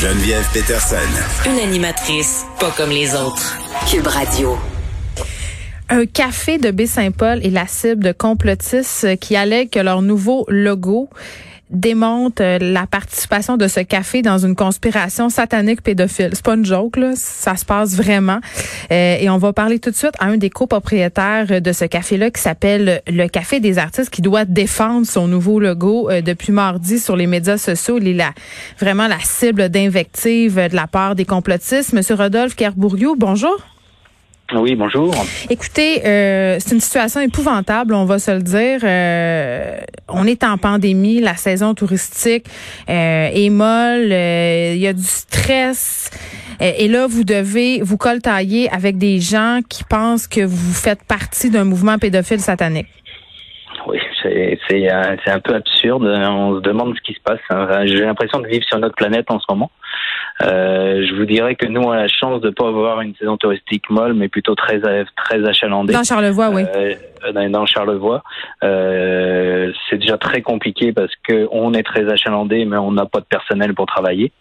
Geneviève Peterson. Une animatrice pas comme les autres. Cube Radio. Un café de Baie-Saint-Paul est la cible de complotistes qui allèguent que leur nouveau logo démontre euh, la participation de ce café dans une conspiration satanique pédophile. C'est pas une joke, là. Ça se passe vraiment. Euh, et on va parler tout de suite à un des copropriétaires de ce café-là qui s'appelle le Café des artistes qui doit défendre son nouveau logo euh, depuis mardi sur les médias sociaux. Il est la, vraiment la cible d'invectives de la part des complotistes. Monsieur Rodolphe Kerbouriou, bonjour. Oui, bonjour. Écoutez, euh, c'est une situation épouvantable, on va se le dire. Euh, on est en pandémie, la saison touristique euh, est molle, il y a du stress. Et là, vous devez vous coltailler avec des gens qui pensent que vous faites partie d'un mouvement pédophile satanique. Oui, c'est un peu absurde. On se demande ce qui se passe. J'ai l'impression de vivre sur notre planète en ce moment. Euh, je vous dirais que nous, on a la chance de ne pas avoir une saison touristique molle, mais plutôt très très achalandée. Dans Charlevoix, oui. Euh, dans, Charlevoix, euh, c'est déjà très compliqué parce que on est très achalandé, mais on n'a pas de personnel pour travailler.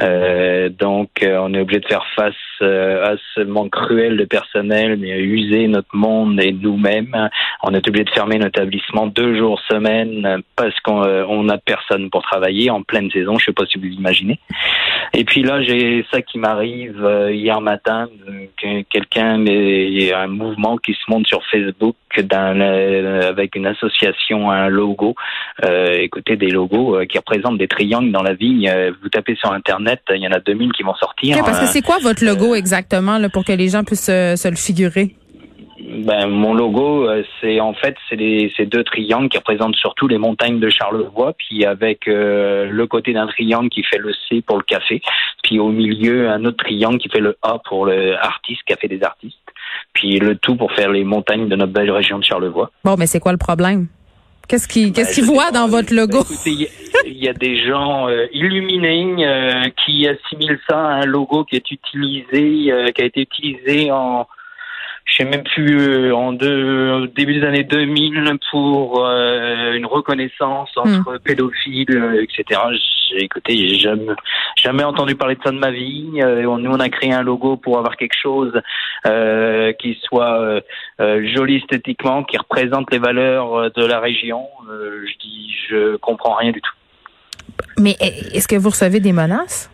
Euh, donc, euh, on est obligé de faire face euh, à ce manque cruel de personnel, mais à user notre monde et nous-mêmes. On est obligé de fermer notre établissement deux jours semaine parce qu'on n'a personne pour travailler en pleine saison. Je sais pas si vous imaginez. Et puis là, j'ai ça qui m'arrive hier matin. Quelqu'un, mais un mouvement qui se monte sur Facebook avec une association, un logo. écoutez, des logos qui représentent des triangles dans la vigne. vous tapez sur Internet, il y en a 2000 qui vont sortir. parce que c'est quoi votre logo euh, exactement là, pour que les gens puissent se le figurer? Ben, mon logo, euh, c'est en fait c'est ces deux triangles qui représentent surtout les montagnes de Charlevoix, puis avec euh, le côté d'un triangle qui fait le C pour le café, puis au milieu un autre triangle qui fait le A pour le artiste, café des artistes, puis le tout pour faire les montagnes de notre belle région de Charlevoix. Bon, mais c'est quoi le problème? Qu'est-ce qui qu'est-ce ben, qu'ils voient dans votre logo? il y a des gens euh, illuminés euh, qui assimilent ça à un logo qui est utilisé, euh, qui a été utilisé en je sais même plus euh, en deux, au début des années 2000 pour euh, une reconnaissance entre hmm. pédophiles, euh, etc. J'ai écouté, j'ai jamais, jamais entendu parler de ça de ma vie. nous, on a créé un logo pour avoir quelque chose qui soit joli esthétiquement, qui représente les valeurs de la région. je dis, je comprends rien du tout. Mais est-ce que vous recevez des menaces?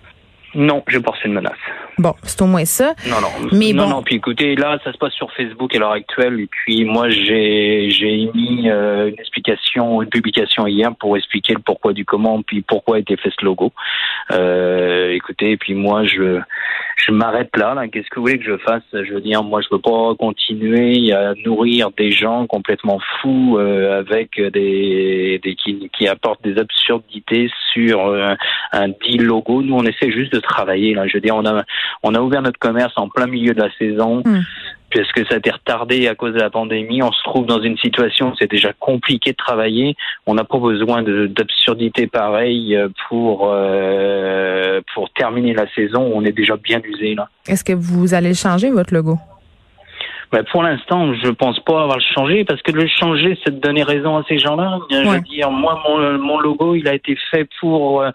Non, je pense une menace. Bon, c'est au moins ça. Non, non. Mais non, bon. non. Puis écoutez, là, ça se passe sur Facebook à l'heure actuelle. Et puis moi, j'ai j'ai émis euh, une une publication hier pour expliquer le pourquoi du comment, puis pourquoi a été fait ce logo. Euh, écoutez, et puis moi, je je m'arrête là. Qu'est-ce que vous voulez que je fasse? Je veux dire, moi, je veux pas continuer à nourrir des gens complètement fous euh, avec des, qui, apportent des absurdités sur euh, un dit logo. Nous, on essaie juste de travailler. Je veux dire, on a on a ouvert notre commerce en plein milieu de la saison. Hmm. Puisque ça a été retardé à cause de la pandémie, on se trouve dans une situation où c'est déjà compliqué de travailler. On n'a pas besoin d'absurdité pareille pour euh, pour terminer la saison. On est déjà bien usé là. Est-ce que vous allez changer votre logo? Ben, pour l'instant, je pense pas avoir le changé parce que le changer, c'est de donner raison à ces gens-là. Je veux dire, moi, mon, mon, logo, il a été fait pour euh,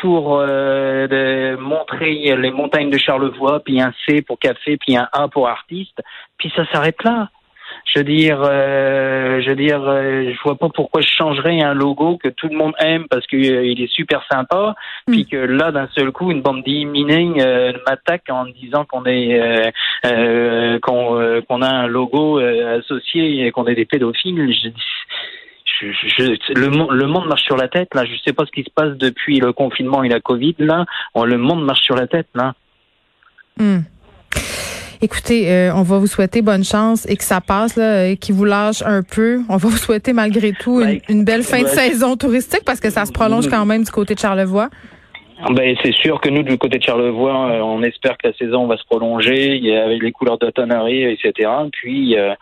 pour euh, montrer les montagnes de Charlevoix, puis un C pour café, puis un A pour artiste, puis ça s'arrête là. Je veux dire, euh, je veux dire, euh, je vois pas pourquoi je changerais un logo que tout le monde aime parce qu'il euh, est super sympa, hmm. puis que là d'un seul coup une bande d'imminés m'attaque en disant qu'on est qu'on qu'on a un logo associé et qu'on est des pédophiles. Je, je, le, le, monde marche sur la tête là. Je sais pas ce qui se passe depuis le confinement et la Covid là. le monde marche sur la tête là. Hmm. Écoutez, euh, on va vous souhaiter bonne chance et que ça passe, là, et qu'il vous lâche un peu. On va vous souhaiter malgré tout une, une belle fin de saison touristique parce que ça se prolonge quand même du côté de Charlevoix. Ben, c'est sûr que nous, du côté de Charlevoix, euh, on espère que la saison va se prolonger. Il y a les couleurs d'automne arrivent, etc. Puis, euh,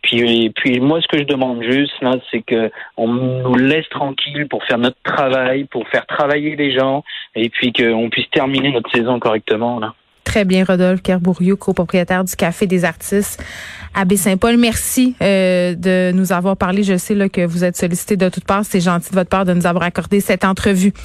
puis, puis moi, ce que je demande juste là, c'est que on nous laisse tranquille pour faire notre travail, pour faire travailler les gens, et puis qu'on puisse terminer notre saison correctement là. Très bien, Rodolphe Kerbouriou, copropriétaire du Café des artistes à Baie-Saint-Paul. Merci euh, de nous avoir parlé. Je sais là, que vous êtes sollicité de toutes parts. C'est gentil de votre part de nous avoir accordé cette entrevue.